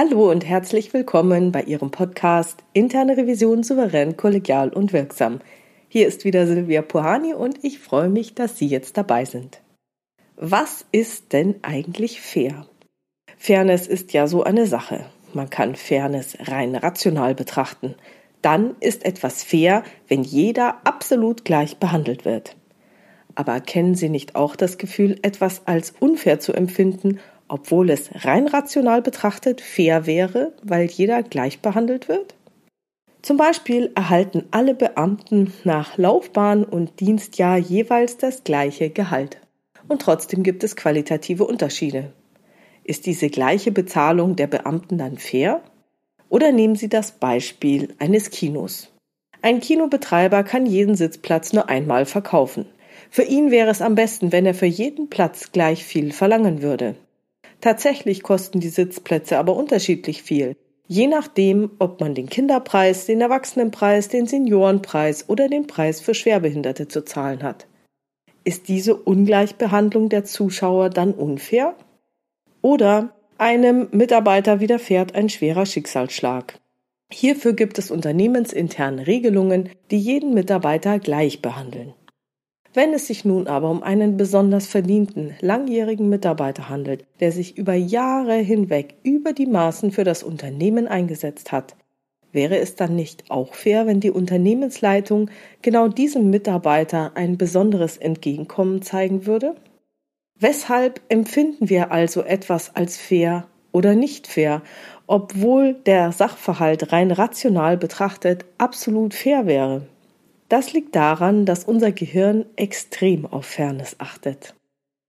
Hallo und herzlich willkommen bei Ihrem Podcast Interne Revision souverän, kollegial und wirksam. Hier ist wieder Silvia Puhani und ich freue mich, dass Sie jetzt dabei sind. Was ist denn eigentlich fair? Fairness ist ja so eine Sache. Man kann Fairness rein rational betrachten. Dann ist etwas fair, wenn jeder absolut gleich behandelt wird. Aber kennen Sie nicht auch das Gefühl, etwas als unfair zu empfinden, obwohl es rein rational betrachtet fair wäre, weil jeder gleich behandelt wird? Zum Beispiel erhalten alle Beamten nach Laufbahn und Dienstjahr jeweils das gleiche Gehalt. Und trotzdem gibt es qualitative Unterschiede. Ist diese gleiche Bezahlung der Beamten dann fair? Oder nehmen Sie das Beispiel eines Kinos. Ein Kinobetreiber kann jeden Sitzplatz nur einmal verkaufen. Für ihn wäre es am besten, wenn er für jeden Platz gleich viel verlangen würde. Tatsächlich kosten die Sitzplätze aber unterschiedlich viel, je nachdem, ob man den Kinderpreis, den Erwachsenenpreis, den Seniorenpreis oder den Preis für Schwerbehinderte zu zahlen hat. Ist diese Ungleichbehandlung der Zuschauer dann unfair? Oder einem Mitarbeiter widerfährt ein schwerer Schicksalsschlag. Hierfür gibt es unternehmensinterne Regelungen, die jeden Mitarbeiter gleich behandeln. Wenn es sich nun aber um einen besonders verdienten, langjährigen Mitarbeiter handelt, der sich über Jahre hinweg über die Maßen für das Unternehmen eingesetzt hat, wäre es dann nicht auch fair, wenn die Unternehmensleitung genau diesem Mitarbeiter ein besonderes Entgegenkommen zeigen würde? Weshalb empfinden wir also etwas als fair oder nicht fair, obwohl der Sachverhalt rein rational betrachtet absolut fair wäre? Das liegt daran, dass unser Gehirn extrem auf Fairness achtet.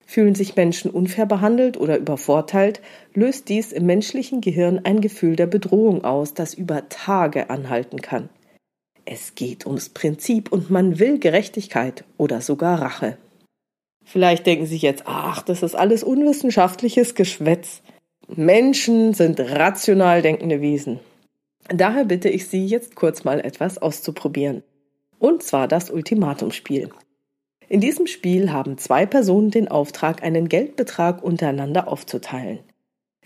Fühlen sich Menschen unfair behandelt oder übervorteilt, löst dies im menschlichen Gehirn ein Gefühl der Bedrohung aus, das über Tage anhalten kann. Es geht ums Prinzip und man will Gerechtigkeit oder sogar Rache. Vielleicht denken Sie jetzt, ach, das ist alles unwissenschaftliches Geschwätz. Menschen sind rational denkende Wesen. Daher bitte ich Sie, jetzt kurz mal etwas auszuprobieren. Und zwar das Ultimatumspiel. In diesem Spiel haben zwei Personen den Auftrag, einen Geldbetrag untereinander aufzuteilen.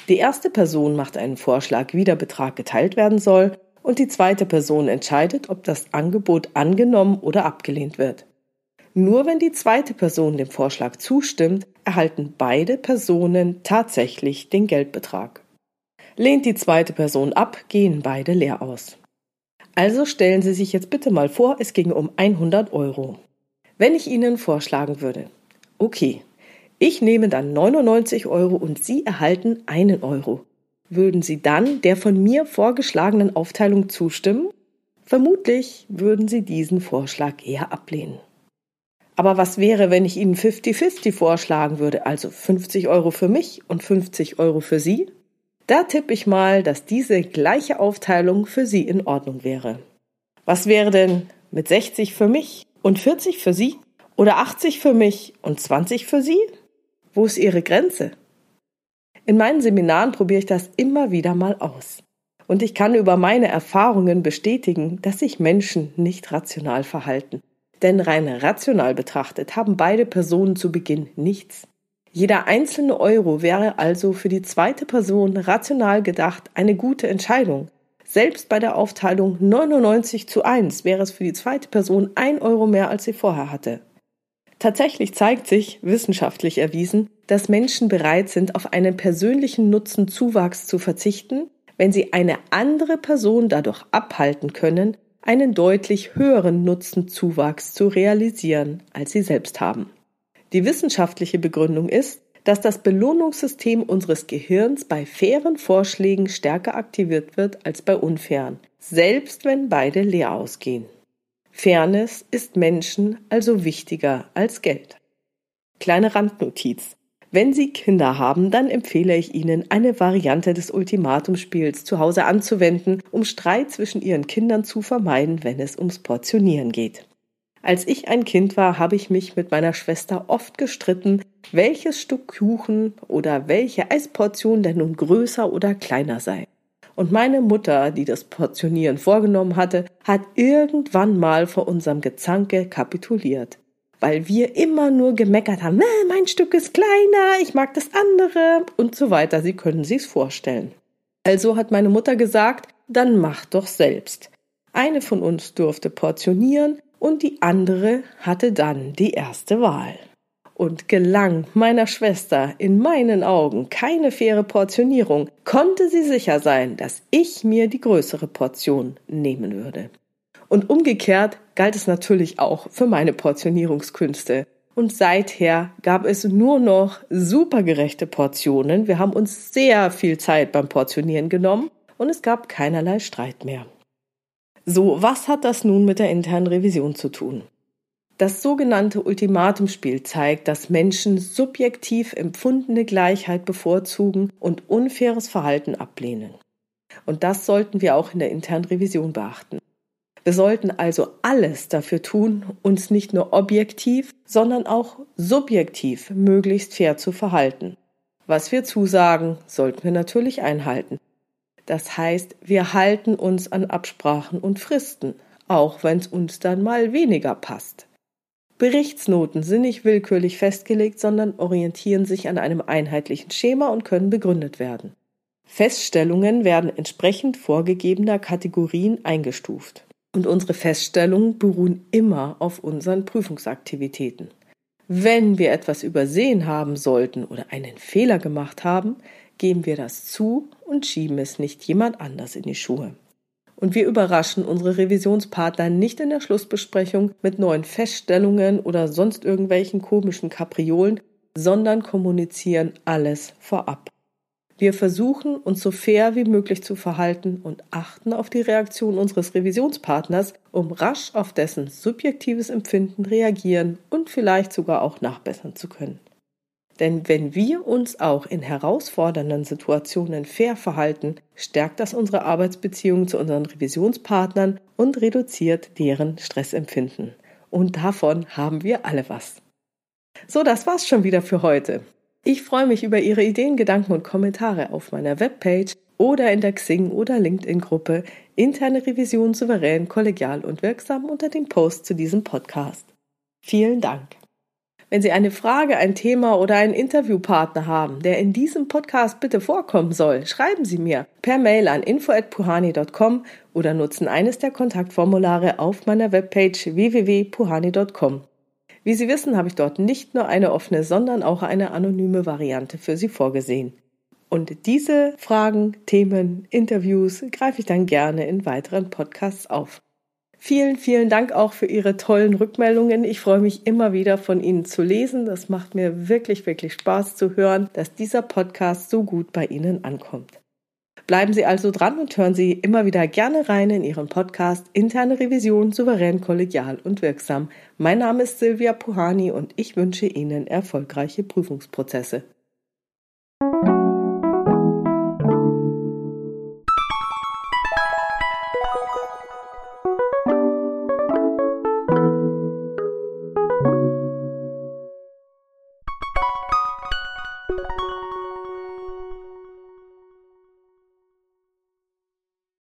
Die erste Person macht einen Vorschlag, wie der Betrag geteilt werden soll, und die zweite Person entscheidet, ob das Angebot angenommen oder abgelehnt wird. Nur wenn die zweite Person dem Vorschlag zustimmt, erhalten beide Personen tatsächlich den Geldbetrag. Lehnt die zweite Person ab, gehen beide leer aus. Also stellen Sie sich jetzt bitte mal vor, es ginge um 100 Euro. Wenn ich Ihnen vorschlagen würde, okay, ich nehme dann 99 Euro und Sie erhalten einen Euro, würden Sie dann der von mir vorgeschlagenen Aufteilung zustimmen? Vermutlich würden Sie diesen Vorschlag eher ablehnen. Aber was wäre, wenn ich Ihnen 50-50 vorschlagen würde, also 50 Euro für mich und 50 Euro für Sie? Da tippe ich mal, dass diese gleiche Aufteilung für Sie in Ordnung wäre. Was wäre denn mit 60 für mich und 40 für Sie? Oder 80 für mich und 20 für Sie? Wo ist Ihre Grenze? In meinen Seminaren probiere ich das immer wieder mal aus. Und ich kann über meine Erfahrungen bestätigen, dass sich Menschen nicht rational verhalten. Denn rein rational betrachtet haben beide Personen zu Beginn nichts. Jeder einzelne Euro wäre also für die zweite Person rational gedacht eine gute Entscheidung. Selbst bei der Aufteilung 99 zu 1 wäre es für die zweite Person ein Euro mehr, als sie vorher hatte. Tatsächlich zeigt sich, wissenschaftlich erwiesen, dass Menschen bereit sind, auf einen persönlichen Nutzenzuwachs zu verzichten, wenn sie eine andere Person dadurch abhalten können, einen deutlich höheren Nutzenzuwachs zu realisieren, als sie selbst haben. Die wissenschaftliche Begründung ist, dass das Belohnungssystem unseres Gehirns bei fairen Vorschlägen stärker aktiviert wird als bei unfairen, selbst wenn beide leer ausgehen. Fairness ist Menschen also wichtiger als Geld. Kleine Randnotiz. Wenn Sie Kinder haben, dann empfehle ich Ihnen, eine Variante des Ultimatumspiels zu Hause anzuwenden, um Streit zwischen Ihren Kindern zu vermeiden, wenn es ums Portionieren geht. Als ich ein Kind war, habe ich mich mit meiner Schwester oft gestritten, welches Stück Kuchen oder welche Eisportion denn nun größer oder kleiner sei. Und meine Mutter, die das Portionieren vorgenommen hatte, hat irgendwann mal vor unserem Gezanke kapituliert. Weil wir immer nur gemeckert haben, mein Stück ist kleiner, ich mag das andere und so weiter. Sie können sich's vorstellen. Also hat meine Mutter gesagt, dann mach doch selbst. Eine von uns durfte portionieren und die andere hatte dann die erste Wahl. Und gelang meiner Schwester in meinen Augen keine faire Portionierung, konnte sie sicher sein, dass ich mir die größere Portion nehmen würde. Und umgekehrt galt es natürlich auch für meine Portionierungskünste. Und seither gab es nur noch supergerechte Portionen. Wir haben uns sehr viel Zeit beim Portionieren genommen und es gab keinerlei Streit mehr. So, was hat das nun mit der internen Revision zu tun? Das sogenannte Ultimatumspiel zeigt, dass Menschen subjektiv empfundene Gleichheit bevorzugen und unfaires Verhalten ablehnen. Und das sollten wir auch in der internen Revision beachten. Wir sollten also alles dafür tun, uns nicht nur objektiv, sondern auch subjektiv möglichst fair zu verhalten. Was wir zusagen, sollten wir natürlich einhalten. Das heißt, wir halten uns an Absprachen und Fristen, auch wenn es uns dann mal weniger passt. Berichtsnoten sind nicht willkürlich festgelegt, sondern orientieren sich an einem einheitlichen Schema und können begründet werden. Feststellungen werden entsprechend vorgegebener Kategorien eingestuft. Und unsere Feststellungen beruhen immer auf unseren Prüfungsaktivitäten. Wenn wir etwas übersehen haben sollten oder einen Fehler gemacht haben, geben wir das zu und schieben es nicht jemand anders in die Schuhe. Und wir überraschen unsere Revisionspartner nicht in der Schlussbesprechung mit neuen Feststellungen oder sonst irgendwelchen komischen Kapriolen, sondern kommunizieren alles vorab. Wir versuchen, uns so fair wie möglich zu verhalten und achten auf die Reaktion unseres Revisionspartners, um rasch auf dessen subjektives Empfinden reagieren und vielleicht sogar auch nachbessern zu können. Denn wenn wir uns auch in herausfordernden Situationen fair verhalten, stärkt das unsere Arbeitsbeziehungen zu unseren Revisionspartnern und reduziert deren Stressempfinden. Und davon haben wir alle was. So, das war's schon wieder für heute. Ich freue mich über Ihre Ideen, Gedanken und Kommentare auf meiner Webpage oder in der Xing- oder LinkedIn-Gruppe Interne Revision souverän, kollegial und wirksam unter dem Post zu diesem Podcast. Vielen Dank. Wenn Sie eine Frage, ein Thema oder einen Interviewpartner haben, der in diesem Podcast bitte vorkommen soll, schreiben Sie mir per Mail an info@puhani.com oder nutzen eines der Kontaktformulare auf meiner Webpage www.puhani.com. Wie Sie wissen, habe ich dort nicht nur eine offene, sondern auch eine anonyme Variante für Sie vorgesehen. Und diese Fragen, Themen, Interviews greife ich dann gerne in weiteren Podcasts auf. Vielen, vielen Dank auch für Ihre tollen Rückmeldungen. Ich freue mich immer wieder von Ihnen zu lesen. Das macht mir wirklich, wirklich Spaß zu hören, dass dieser Podcast so gut bei Ihnen ankommt. Bleiben Sie also dran und hören Sie immer wieder gerne rein in Ihren Podcast Interne Revision souverän, kollegial und wirksam. Mein Name ist Silvia Puhani und ich wünsche Ihnen erfolgreiche Prüfungsprozesse.